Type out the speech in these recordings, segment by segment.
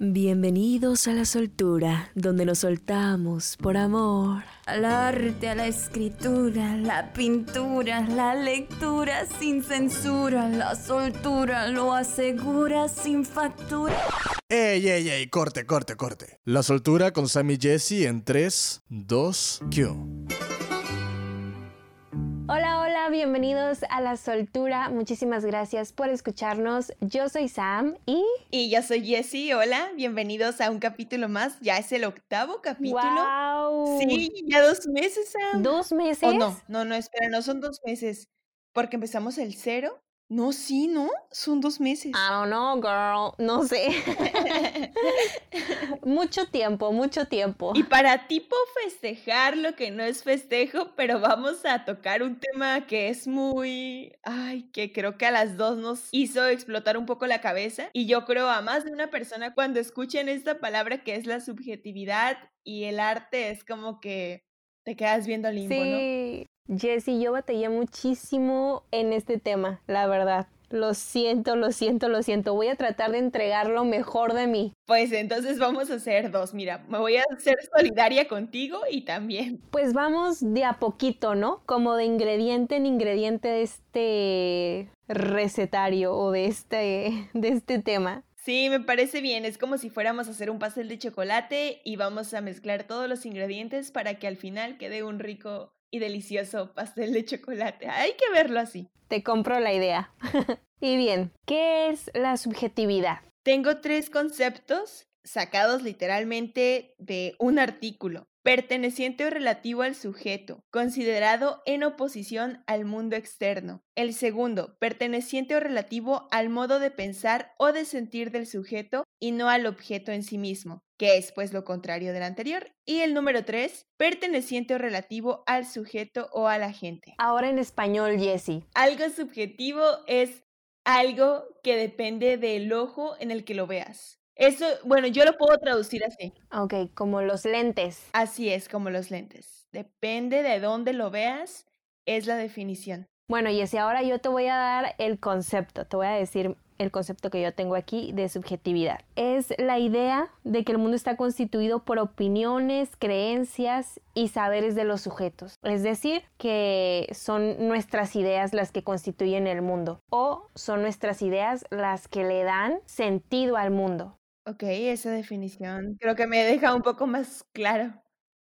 Bienvenidos a la soltura, donde nos soltamos por amor. Al arte, a la escritura, la pintura, la lectura sin censura, la soltura lo asegura sin factura. ¡Ey, ey, ey! Corte, corte, corte. La soltura con Sammy Jesse en 3, 2, Q. Hola, bienvenidos a La Soltura. Muchísimas gracias por escucharnos. Yo soy Sam y... Y yo soy Jessie. Hola, bienvenidos a un capítulo más. Ya es el octavo capítulo. ¡Wow! Sí, ya dos meses, Sam. ¿Dos meses? ¿O no? No, no, espera, no son dos meses. Porque empezamos el cero. No, sí, ¿no? Son dos meses. I don't know, girl. No sé. mucho tiempo, mucho tiempo. Y para tipo festejar lo que no es festejo, pero vamos a tocar un tema que es muy, ay, que creo que a las dos nos hizo explotar un poco la cabeza. Y yo creo a más de una persona cuando escuchen esta palabra que es la subjetividad y el arte es como que te quedas viendo limbo, sí. Jessie, yo batallé muchísimo en este tema, la verdad. Lo siento, lo siento, lo siento. Voy a tratar de entregar lo mejor de mí. Pues entonces vamos a hacer dos. Mira, me voy a ser solidaria contigo y también. Pues vamos de a poquito, ¿no? Como de ingrediente en ingrediente de este recetario o de este, de este tema. Sí, me parece bien. Es como si fuéramos a hacer un pastel de chocolate y vamos a mezclar todos los ingredientes para que al final quede un rico y delicioso pastel de chocolate. Hay que verlo así. Te compro la idea. y bien, ¿qué es la subjetividad? Tengo tres conceptos sacados literalmente de un artículo. Perteneciente o relativo al sujeto, considerado en oposición al mundo externo. El segundo, perteneciente o relativo al modo de pensar o de sentir del sujeto y no al objeto en sí mismo, que es pues lo contrario del anterior. Y el número tres, perteneciente o relativo al sujeto o a la gente. Ahora en español, Jessie. Algo subjetivo es algo que depende del ojo en el que lo veas. Eso, bueno, yo lo puedo traducir así. Ok, como los lentes. Así es, como los lentes. Depende de dónde lo veas, es la definición. Bueno, y así ahora yo te voy a dar el concepto, te voy a decir el concepto que yo tengo aquí de subjetividad. Es la idea de que el mundo está constituido por opiniones, creencias y saberes de los sujetos. Es decir, que son nuestras ideas las que constituyen el mundo o son nuestras ideas las que le dan sentido al mundo. Ok, esa definición creo que me deja un poco más claro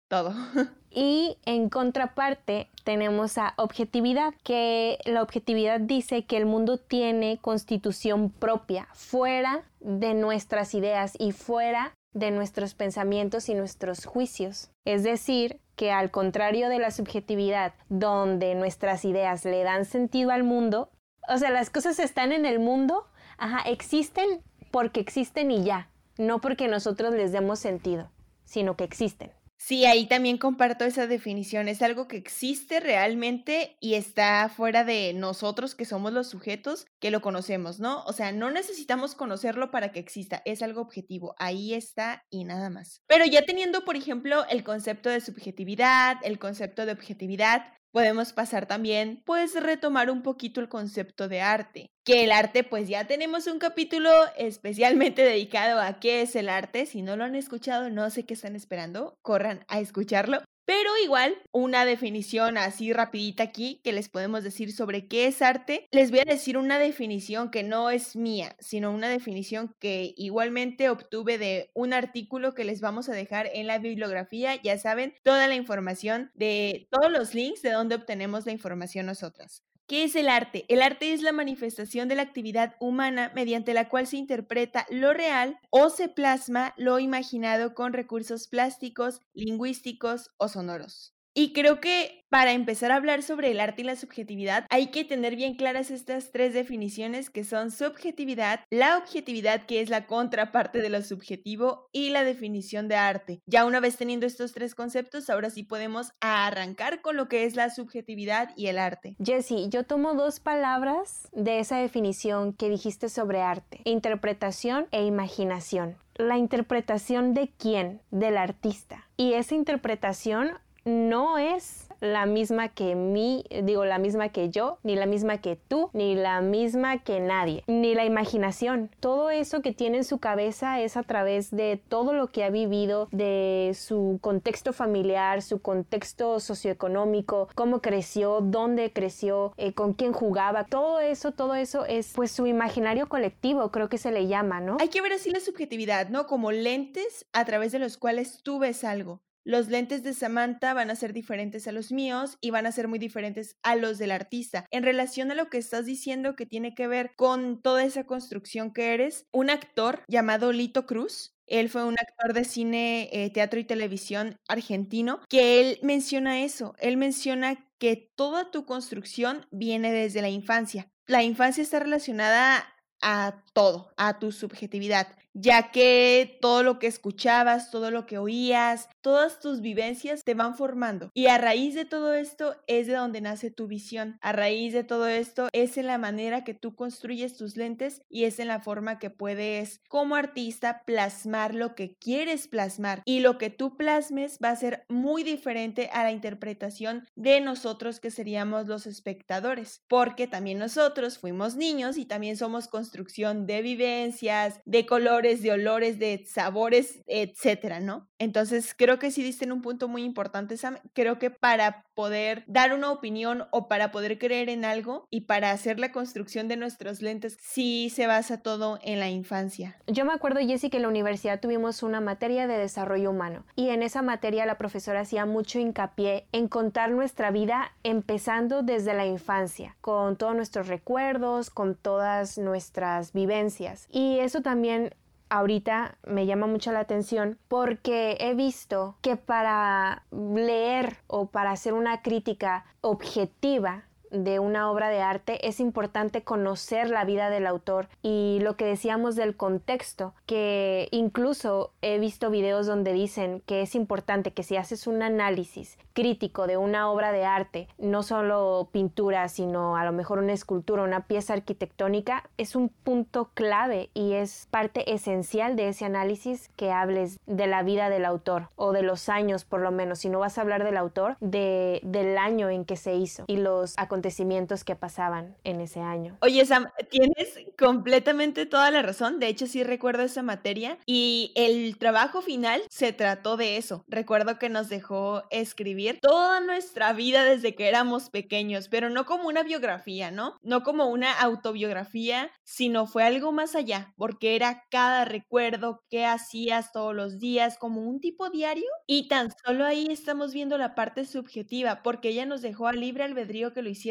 todo. Y en contraparte tenemos a objetividad, que la objetividad dice que el mundo tiene constitución propia, fuera de nuestras ideas y fuera de nuestros pensamientos y nuestros juicios. Es decir, que al contrario de la subjetividad, donde nuestras ideas le dan sentido al mundo, o sea, las cosas están en el mundo, ajá, existen porque existen y ya, no porque nosotros les demos sentido, sino que existen. Sí, ahí también comparto esa definición. Es algo que existe realmente y está fuera de nosotros que somos los sujetos que lo conocemos, ¿no? O sea, no necesitamos conocerlo para que exista, es algo objetivo. Ahí está y nada más. Pero ya teniendo, por ejemplo, el concepto de subjetividad, el concepto de objetividad, podemos pasar también, pues retomar un poquito el concepto de arte. Que el arte, pues ya tenemos un capítulo especialmente dedicado a qué es el arte. Si no lo han escuchado, no sé qué están esperando, corran a escucharlo. Pero igual, una definición así rapidita aquí que les podemos decir sobre qué es arte. Les voy a decir una definición que no es mía, sino una definición que igualmente obtuve de un artículo que les vamos a dejar en la bibliografía. Ya saben, toda la información de todos los links de donde obtenemos la información nosotras. ¿Qué es el arte? El arte es la manifestación de la actividad humana mediante la cual se interpreta lo real o se plasma lo imaginado con recursos plásticos, lingüísticos o sonoros. Y creo que para empezar a hablar sobre el arte y la subjetividad hay que tener bien claras estas tres definiciones que son subjetividad, la objetividad que es la contraparte de lo subjetivo y la definición de arte. Ya una vez teniendo estos tres conceptos, ahora sí podemos arrancar con lo que es la subjetividad y el arte. Jessie, yo tomo dos palabras de esa definición que dijiste sobre arte, interpretación e imaginación. La interpretación de quién? Del artista. Y esa interpretación no es la misma que mí, digo, la misma que yo, ni la misma que tú, ni la misma que nadie, ni la imaginación. Todo eso que tiene en su cabeza es a través de todo lo que ha vivido, de su contexto familiar, su contexto socioeconómico, cómo creció, dónde creció, eh, con quién jugaba. Todo eso, todo eso es pues su imaginario colectivo, creo que se le llama, ¿no? Hay que ver así la subjetividad, ¿no? Como lentes a través de los cuales tú ves algo. Los lentes de Samantha van a ser diferentes a los míos y van a ser muy diferentes a los del artista. En relación a lo que estás diciendo que tiene que ver con toda esa construcción que eres, un actor llamado Lito Cruz él fue un actor de cine, eh, teatro y televisión argentino, que él menciona eso, él menciona que toda tu construcción viene desde la infancia. La infancia está relacionada a todo, a tu subjetividad ya que todo lo que escuchabas, todo lo que oías, todas tus vivencias te van formando. Y a raíz de todo esto es de donde nace tu visión. A raíz de todo esto es en la manera que tú construyes tus lentes y es en la forma que puedes como artista plasmar lo que quieres plasmar. Y lo que tú plasmes va a ser muy diferente a la interpretación de nosotros que seríamos los espectadores. Porque también nosotros fuimos niños y también somos construcción de vivencias, de colores de olores, de sabores, etcétera, ¿no? Entonces, creo que sí diste en un punto muy importante, Sam. Creo que para poder dar una opinión o para poder creer en algo y para hacer la construcción de nuestros lentes, sí se basa todo en la infancia. Yo me acuerdo, Jessy, que en la universidad tuvimos una materia de desarrollo humano y en esa materia la profesora hacía mucho hincapié en contar nuestra vida empezando desde la infancia, con todos nuestros recuerdos, con todas nuestras vivencias. Y eso también ahorita me llama mucho la atención porque he visto que para leer o para hacer una crítica objetiva de una obra de arte es importante conocer la vida del autor y lo que decíamos del contexto, que incluso he visto videos donde dicen que es importante que si haces un análisis crítico de una obra de arte, no solo pintura, sino a lo mejor una escultura, una pieza arquitectónica, es un punto clave y es parte esencial de ese análisis que hables de la vida del autor o de los años por lo menos, si no vas a hablar del autor, de, del año en que se hizo y los acontecimientos acontecimientos que pasaban en ese año. Oye, Sam, tienes completamente toda la razón. De hecho, sí recuerdo esa materia y el trabajo final se trató de eso. Recuerdo que nos dejó escribir toda nuestra vida desde que éramos pequeños, pero no como una biografía, ¿no? No como una autobiografía, sino fue algo más allá, porque era cada recuerdo que hacías todos los días, como un tipo diario. Y tan solo ahí estamos viendo la parte subjetiva, porque ella nos dejó a libre albedrío que lo hiciera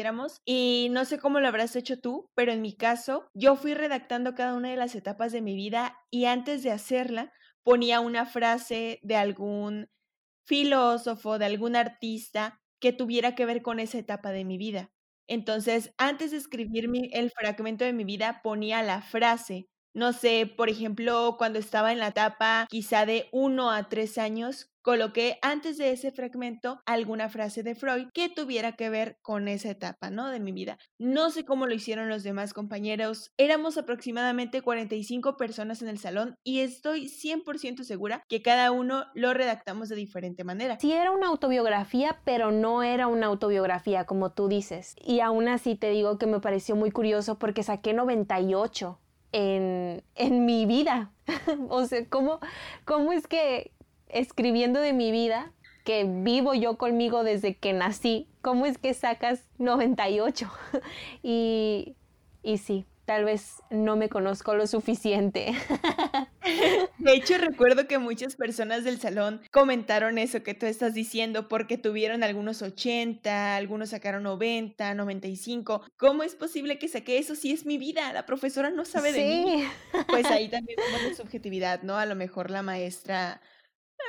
y no sé cómo lo habrás hecho tú, pero en mi caso yo fui redactando cada una de las etapas de mi vida y antes de hacerla ponía una frase de algún filósofo, de algún artista que tuviera que ver con esa etapa de mi vida. Entonces, antes de escribir el fragmento de mi vida, ponía la frase. No sé, por ejemplo, cuando estaba en la etapa quizá de uno a tres años, coloqué antes de ese fragmento alguna frase de Freud que tuviera que ver con esa etapa, ¿no? De mi vida. No sé cómo lo hicieron los demás compañeros. Éramos aproximadamente 45 personas en el salón y estoy 100% segura que cada uno lo redactamos de diferente manera. Sí era una autobiografía, pero no era una autobiografía como tú dices. Y aún así te digo que me pareció muy curioso porque saqué 98 en, en mi vida. o sea, ¿cómo, ¿cómo es que escribiendo de mi vida, que vivo yo conmigo desde que nací, ¿cómo es que sacas 98? y, y sí, tal vez no me conozco lo suficiente. De hecho, recuerdo que muchas personas del salón comentaron eso que tú estás diciendo porque tuvieron algunos 80, algunos sacaron 90, 95. ¿Cómo es posible que saque eso si es mi vida? La profesora no sabe de mí. Pues ahí también tenemos subjetividad, ¿no? A lo mejor la maestra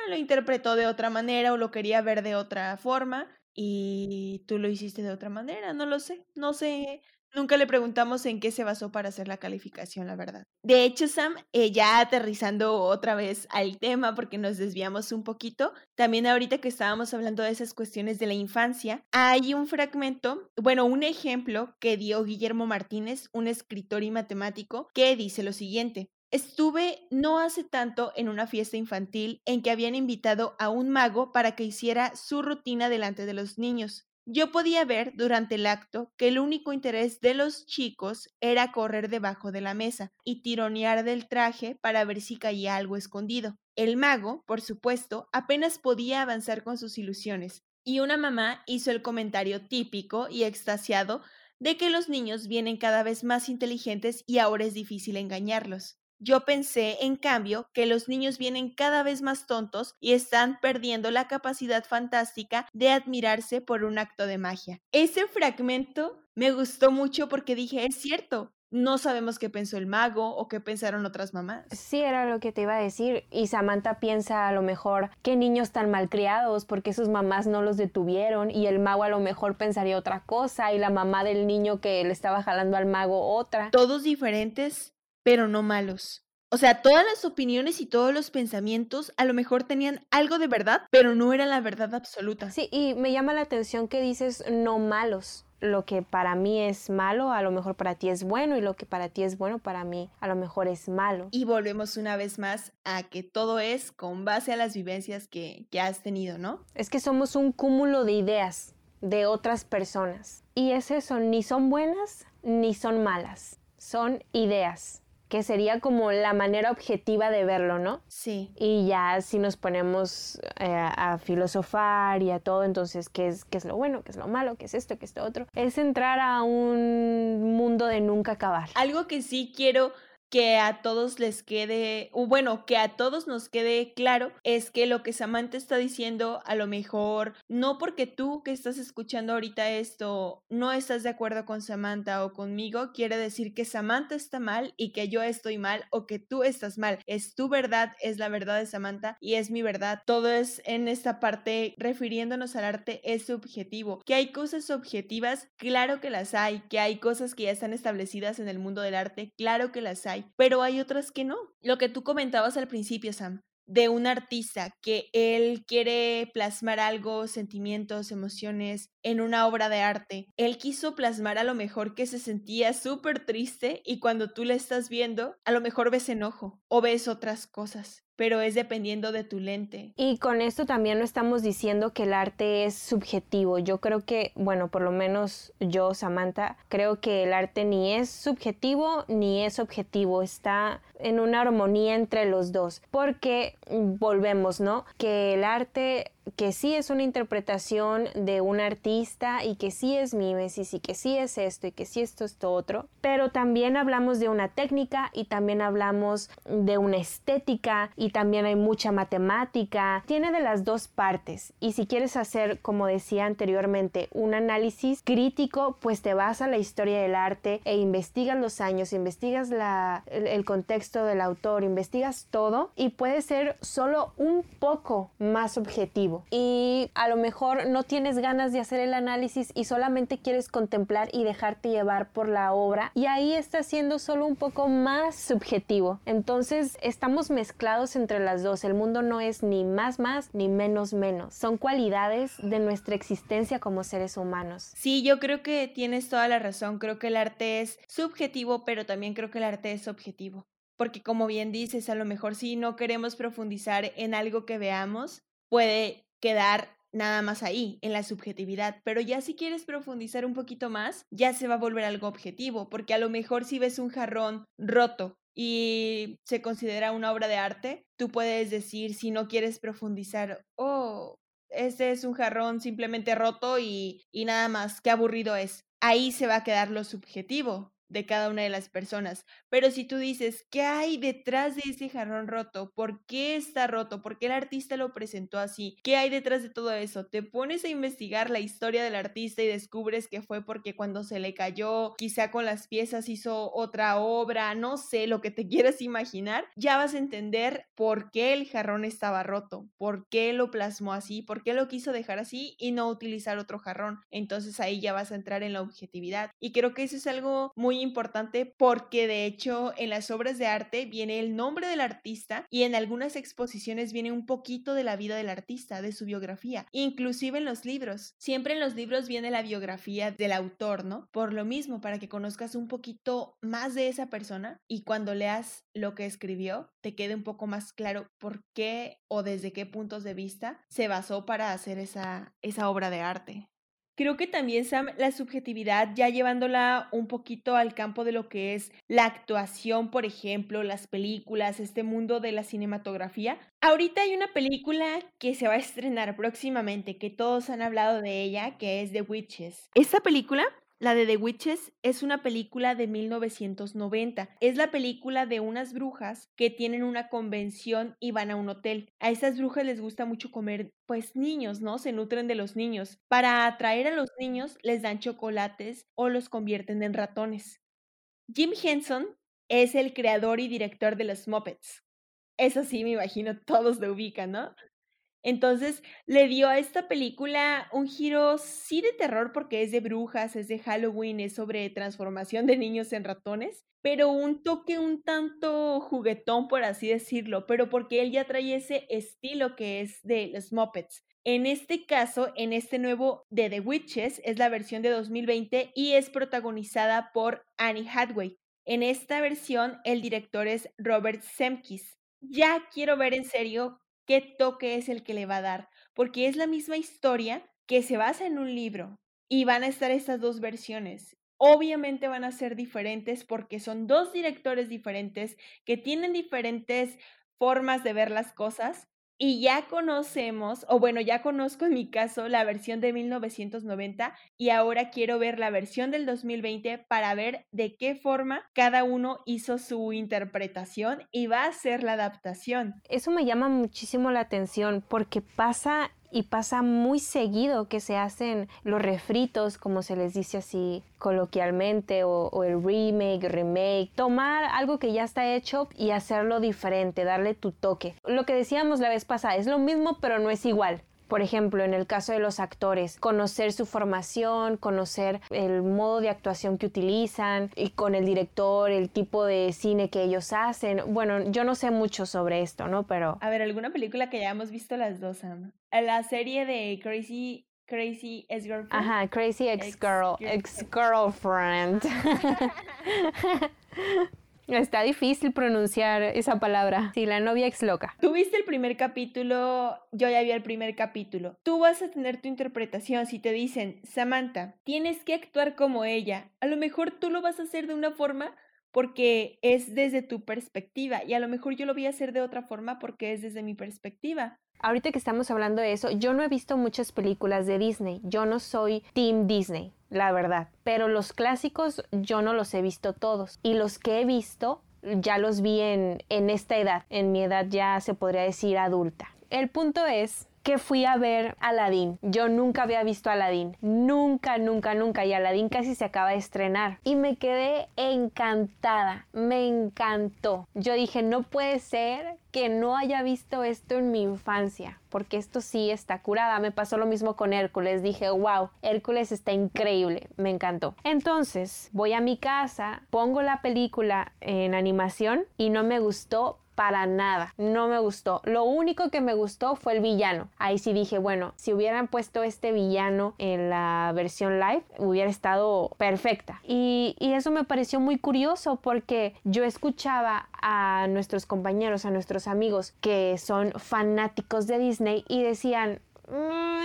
lo interpretó de otra manera o lo quería ver de otra forma y tú lo hiciste de otra manera, no lo sé, no sé, nunca le preguntamos en qué se basó para hacer la calificación, la verdad. De hecho, Sam, eh, ya aterrizando otra vez al tema porque nos desviamos un poquito, también ahorita que estábamos hablando de esas cuestiones de la infancia, hay un fragmento, bueno, un ejemplo que dio Guillermo Martínez, un escritor y matemático, que dice lo siguiente. Estuve no hace tanto en una fiesta infantil en que habían invitado a un mago para que hiciera su rutina delante de los niños. Yo podía ver durante el acto que el único interés de los chicos era correr debajo de la mesa y tironear del traje para ver si caía algo escondido. El mago, por supuesto, apenas podía avanzar con sus ilusiones, y una mamá hizo el comentario típico y extasiado de que los niños vienen cada vez más inteligentes y ahora es difícil engañarlos. Yo pensé, en cambio, que los niños vienen cada vez más tontos y están perdiendo la capacidad fantástica de admirarse por un acto de magia. Ese fragmento me gustó mucho porque dije, es cierto, no sabemos qué pensó el mago o qué pensaron otras mamás. Sí, era lo que te iba a decir. Y Samantha piensa a lo mejor qué niños tan malcriados porque sus mamás no los detuvieron y el mago a lo mejor pensaría otra cosa y la mamá del niño que le estaba jalando al mago otra. Todos diferentes pero no malos. O sea, todas las opiniones y todos los pensamientos a lo mejor tenían algo de verdad, pero no era la verdad absoluta. Sí, y me llama la atención que dices no malos. Lo que para mí es malo, a lo mejor para ti es bueno, y lo que para ti es bueno, para mí a lo mejor es malo. Y volvemos una vez más a que todo es con base a las vivencias que, que has tenido, ¿no? Es que somos un cúmulo de ideas de otras personas. Y es eso, ni son buenas ni son malas, son ideas que sería como la manera objetiva de verlo, ¿no? Sí. Y ya si nos ponemos eh, a filosofar y a todo, entonces, ¿qué es, ¿qué es lo bueno? ¿Qué es lo malo? ¿Qué es esto? ¿Qué es esto otro? Es entrar a un mundo de nunca acabar. Algo que sí quiero que a todos les quede, o bueno, que a todos nos quede claro, es que lo que Samantha está diciendo, a lo mejor, no porque tú que estás escuchando ahorita esto no estás de acuerdo con Samantha o conmigo, quiere decir que Samantha está mal y que yo estoy mal o que tú estás mal. Es tu verdad, es la verdad de Samantha y es mi verdad. Todo es en esta parte refiriéndonos al arte es subjetivo. Que hay cosas objetivas, claro que las hay. Que hay cosas que ya están establecidas en el mundo del arte, claro que las pero hay otras que no. Lo que tú comentabas al principio, Sam, de un artista que él quiere plasmar algo, sentimientos, emociones en una obra de arte. Él quiso plasmar a lo mejor que se sentía súper triste y cuando tú le estás viendo, a lo mejor ves enojo o ves otras cosas pero es dependiendo de tu lente. Y con esto también no estamos diciendo que el arte es subjetivo. Yo creo que, bueno, por lo menos yo, Samantha, creo que el arte ni es subjetivo ni es objetivo. Está en una armonía entre los dos. Porque volvemos, ¿no? Que el arte que sí es una interpretación de un artista y que sí es mimesis y que sí es esto y que sí esto, esto otro, pero también hablamos de una técnica y también hablamos de una estética y también hay mucha matemática, tiene de las dos partes y si quieres hacer, como decía anteriormente, un análisis crítico, pues te vas a la historia del arte e investigas los años, investigas la, el, el contexto del autor, investigas todo y puede ser solo un poco más objetivo y a lo mejor no tienes ganas de hacer el análisis y solamente quieres contemplar y dejarte llevar por la obra y ahí está siendo solo un poco más subjetivo. Entonces estamos mezclados entre las dos. El mundo no es ni más más ni menos menos. Son cualidades de nuestra existencia como seres humanos. Sí, yo creo que tienes toda la razón. Creo que el arte es subjetivo, pero también creo que el arte es objetivo porque como bien dices, a lo mejor si no queremos profundizar en algo que veamos, puede quedar nada más ahí, en la subjetividad, pero ya si quieres profundizar un poquito más, ya se va a volver algo objetivo, porque a lo mejor si ves un jarrón roto y se considera una obra de arte, tú puedes decir, si no quieres profundizar, oh, ese es un jarrón simplemente roto y, y nada más, qué aburrido es. Ahí se va a quedar lo subjetivo, de cada una de las personas. Pero si tú dices, ¿qué hay detrás de ese jarrón roto? ¿Por qué está roto? ¿Por qué el artista lo presentó así? ¿Qué hay detrás de todo eso? Te pones a investigar la historia del artista y descubres que fue porque cuando se le cayó, quizá con las piezas hizo otra obra, no sé, lo que te quieras imaginar, ya vas a entender por qué el jarrón estaba roto, por qué lo plasmó así, por qué lo quiso dejar así y no utilizar otro jarrón. Entonces ahí ya vas a entrar en la objetividad. Y creo que eso es algo muy importante porque de hecho en las obras de arte viene el nombre del artista y en algunas exposiciones viene un poquito de la vida del artista, de su biografía, inclusive en los libros. Siempre en los libros viene la biografía del autor, ¿no? Por lo mismo, para que conozcas un poquito más de esa persona y cuando leas lo que escribió, te quede un poco más claro por qué o desde qué puntos de vista se basó para hacer esa, esa obra de arte. Creo que también, Sam, la subjetividad, ya llevándola un poquito al campo de lo que es la actuación, por ejemplo, las películas, este mundo de la cinematografía. Ahorita hay una película que se va a estrenar próximamente, que todos han hablado de ella, que es The Witches. Esta película la de The Witches es una película de 1990. Es la película de unas brujas que tienen una convención y van a un hotel. A estas brujas les gusta mucho comer, pues niños, ¿no? Se nutren de los niños. Para atraer a los niños les dan chocolates o los convierten en ratones. Jim Henson es el creador y director de los Muppets. Eso sí, me imagino todos lo ubican, ¿no? Entonces le dio a esta película un giro sí de terror porque es de brujas, es de Halloween, es sobre transformación de niños en ratones, pero un toque un tanto juguetón, por así decirlo, pero porque él ya trae ese estilo que es de los Muppets. En este caso, en este nuevo de The Witches, es la versión de 2020 y es protagonizada por Annie Hathaway. En esta versión, el director es Robert Semkis. Ya quiero ver en serio qué toque es el que le va a dar, porque es la misma historia que se basa en un libro y van a estar estas dos versiones. Obviamente van a ser diferentes porque son dos directores diferentes que tienen diferentes formas de ver las cosas, y ya conocemos, o bueno, ya conozco en mi caso la versión de 1990 y ahora quiero ver la versión del 2020 para ver de qué forma cada uno hizo su interpretación y va a ser la adaptación. Eso me llama muchísimo la atención porque pasa y pasa muy seguido que se hacen los refritos, como se les dice así coloquialmente, o, el remake, remake, tomar algo que ya está hecho y hacerlo diferente, darle tu toque. Lo que decíamos la vez pasada, es lo mismo pero no es igual. Por ejemplo, en el caso de los actores, conocer su formación, conocer el modo de actuación que utilizan y con el director, el tipo de cine que ellos hacen. Bueno, yo no sé mucho sobre esto, ¿no? Pero... A ver, ¿alguna película que ya hemos visto las dos, Sam? La serie de Crazy Crazy Ex-Girlfriend. Ajá, Crazy Ex-Girl, Ex-Girlfriend. Está difícil pronunciar esa palabra. Sí, la novia ex loca. Tú viste el primer capítulo, yo ya vi el primer capítulo. Tú vas a tener tu interpretación si te dicen, Samantha, tienes que actuar como ella. A lo mejor tú lo vas a hacer de una forma porque es desde tu perspectiva y a lo mejor yo lo voy a hacer de otra forma porque es desde mi perspectiva. Ahorita que estamos hablando de eso, yo no he visto muchas películas de Disney. Yo no soy Team Disney, la verdad. Pero los clásicos yo no los he visto todos. Y los que he visto ya los vi en, en esta edad. En mi edad ya se podría decir adulta. El punto es que fui a ver Aladdin. Yo nunca había visto Aladdin. Nunca, nunca, nunca. Y Aladdin casi se acaba de estrenar. Y me quedé encantada. Me encantó. Yo dije, no puede ser que no haya visto esto en mi infancia. Porque esto sí está curada. Me pasó lo mismo con Hércules. Dije, wow, Hércules está increíble. Me encantó. Entonces, voy a mi casa, pongo la película en animación y no me gustó para nada, no me gustó. Lo único que me gustó fue el villano. Ahí sí dije, bueno, si hubieran puesto este villano en la versión live, hubiera estado perfecta. Y, eso me pareció muy curioso porque yo escuchaba a nuestros compañeros, a nuestros amigos que son fanáticos de Disney y decían, Mm,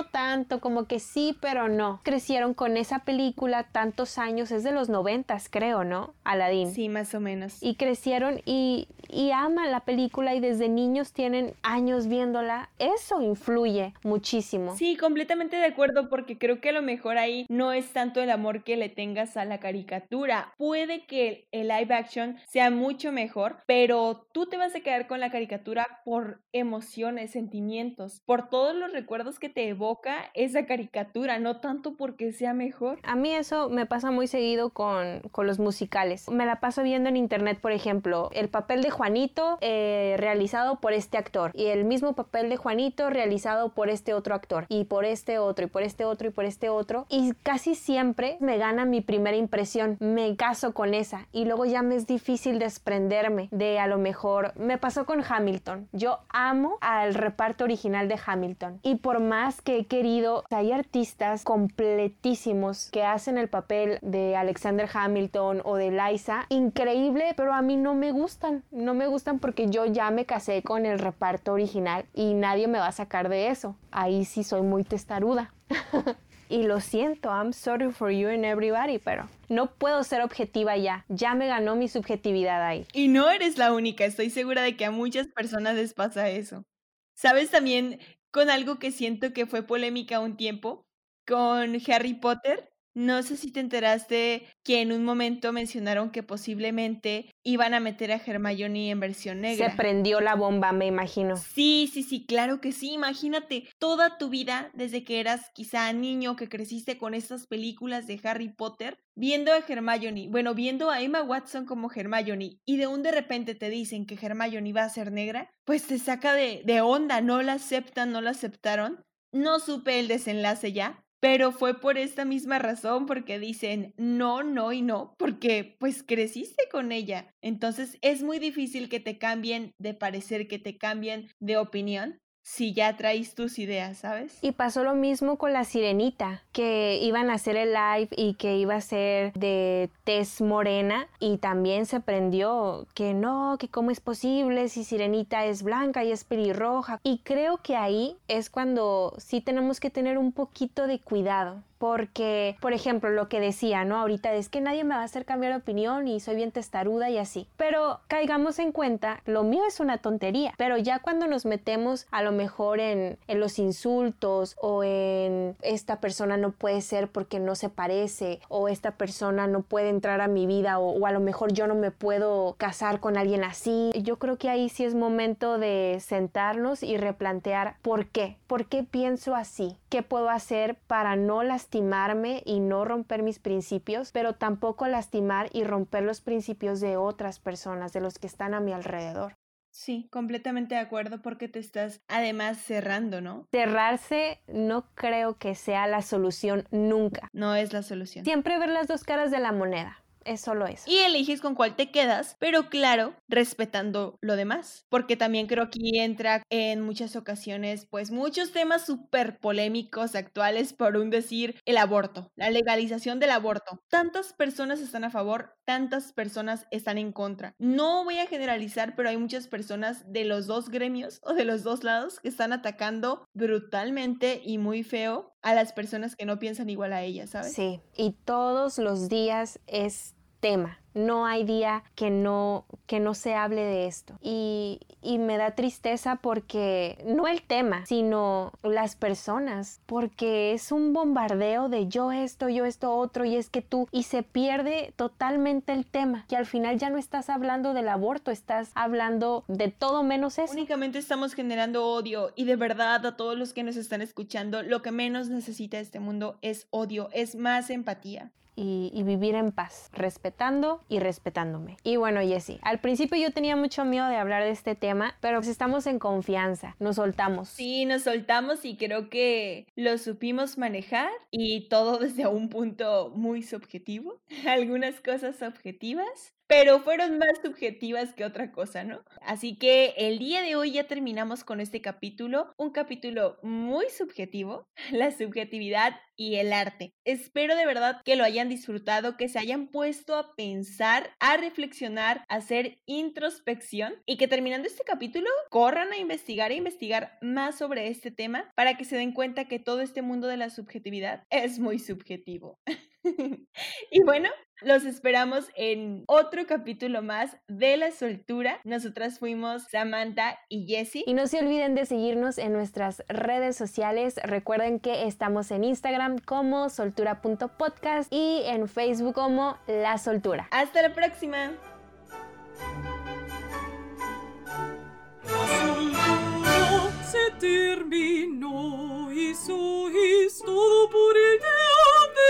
no tanto, como que sí, pero no. Crecieron con esa película tantos años, es de los noventas, creo, ¿no? Aladdin. Sí, más o menos. Y crecieron y, y aman la película y desde niños tienen años viéndola. Eso influye muchísimo. Sí, completamente de acuerdo porque creo que a lo mejor ahí no es tanto el amor que le tengas a la caricatura. Puede que el live action sea mucho mejor, pero tú te vas a quedar con la caricatura por emociones, sentimientos, por todos los recuerdos que te evoca provoca esa caricatura, no tanto porque sea mejor. A mí eso me pasa muy seguido con, con los musicales. Me la paso viendo en internet, por ejemplo, el papel de Juanito eh, realizado por este actor y el mismo papel de Juanito realizado por este otro actor y por este otro y por este otro y por este otro y casi siempre me gana mi primera impresión, me caso con esa y luego ya me es difícil desprenderme de a lo mejor me pasó con Hamilton. Yo amo al reparto original de Hamilton y por más que he querido, hay artistas completísimos que hacen el papel de Alexander Hamilton o de Liza, increíble, pero a mí no me gustan, no me gustan porque yo ya me casé con el reparto original y nadie me va a sacar de eso. Ahí sí soy muy testaruda. y lo siento, I'm sorry for you and everybody, pero no puedo ser objetiva ya. Ya me ganó mi subjetividad ahí. Y no eres la única, estoy segura de que a muchas personas les pasa eso. ¿Sabes también con algo que siento que fue polémica un tiempo? Con Harry Potter. No sé si te enteraste que en un momento mencionaron que posiblemente iban a meter a Hermione en versión negra. Se prendió la bomba, me imagino. Sí, sí, sí, claro que sí. Imagínate toda tu vida, desde que eras quizá niño, que creciste con estas películas de Harry Potter, viendo a Hermione, bueno, viendo a Emma Watson como Hermione, y de un de repente te dicen que Hermione va a ser negra, pues te saca de, de onda, no la aceptan, no la aceptaron. No supe el desenlace ya, pero fue por esta misma razón, porque dicen no, no y no, porque pues creciste con ella. Entonces es muy difícil que te cambien de parecer, que te cambien de opinión si ya traes tus ideas, ¿sabes? Y pasó lo mismo con la sirenita, que iban a hacer el live y que iba a ser de tez morena y también se prendió que no, que cómo es posible si sirenita es blanca y es pelirroja. Y creo que ahí es cuando sí tenemos que tener un poquito de cuidado porque, por ejemplo, lo que decía, ¿no? Ahorita es que nadie me va a hacer cambiar de opinión y soy bien testaruda y así. Pero caigamos en cuenta, lo mío es una tontería, pero ya cuando nos metemos a lo mejor en, en los insultos o en esta persona no puede ser porque no se parece o esta persona no puede entrar a mi vida o, o a lo mejor yo no me puedo casar con alguien así, yo creo que ahí sí es momento de sentarnos y replantear por qué, por qué pienso así, qué puedo hacer para no las lastimarme y no romper mis principios, pero tampoco lastimar y romper los principios de otras personas, de los que están a mi alrededor. Sí, completamente de acuerdo porque te estás además cerrando, ¿no? Cerrarse no creo que sea la solución nunca. No es la solución. Siempre ver las dos caras de la moneda es solo eso. Y eliges con cuál te quedas, pero claro, respetando lo demás. Porque también creo que aquí entra en muchas ocasiones, pues muchos temas súper polémicos actuales, por un decir, el aborto, la legalización del aborto. Tantas personas están a favor, tantas personas están en contra. No voy a generalizar, pero hay muchas personas de los dos gremios o de los dos lados que están atacando brutalmente y muy feo a las personas que no piensan igual a ellas, ¿sabes? Sí, y todos los días es tema. No hay día que no, que no se hable de esto. Y, y, me da tristeza porque no el tema, sino las personas, porque es un bombardeo de yo esto, yo esto otro, y es que tú, y se pierde totalmente el tema, que al final ya no estás hablando del aborto, estás hablando de todo menos eso. Únicamente estamos generando odio y de verdad a todos los que nos están escuchando, lo que menos necesita este mundo es odio, es más empatía y, vivir en paz, respetando y respetándome. Y bueno, Jessie, al principio yo tenía mucho miedo de hablar de este tema, pero pues estamos en confianza, nos soltamos. Sí, nos soltamos y creo que lo supimos manejar y todo desde un punto muy subjetivo, algunas cosas objetivas pero fueron más subjetivas que otra cosa, ¿no? Así que el día de hoy ya terminamos con este capítulo, un capítulo muy subjetivo, la subjetividad y el arte. Espero de verdad que lo hayan disfrutado, que se hayan puesto a pensar, a reflexionar, a hacer introspección y que terminando este capítulo corran a investigar e investigar más sobre este tema para que se den cuenta que todo este mundo de la subjetividad es muy subjetivo. y bueno, los esperamos en otro capítulo más de La Soltura. Nosotras fuimos Samantha y Jessie. Y no se olviden de seguirnos en nuestras redes sociales. Recuerden que estamos en Instagram como soltura.podcast y en Facebook como La Soltura. Hasta la próxima. Se terminó y todo por el.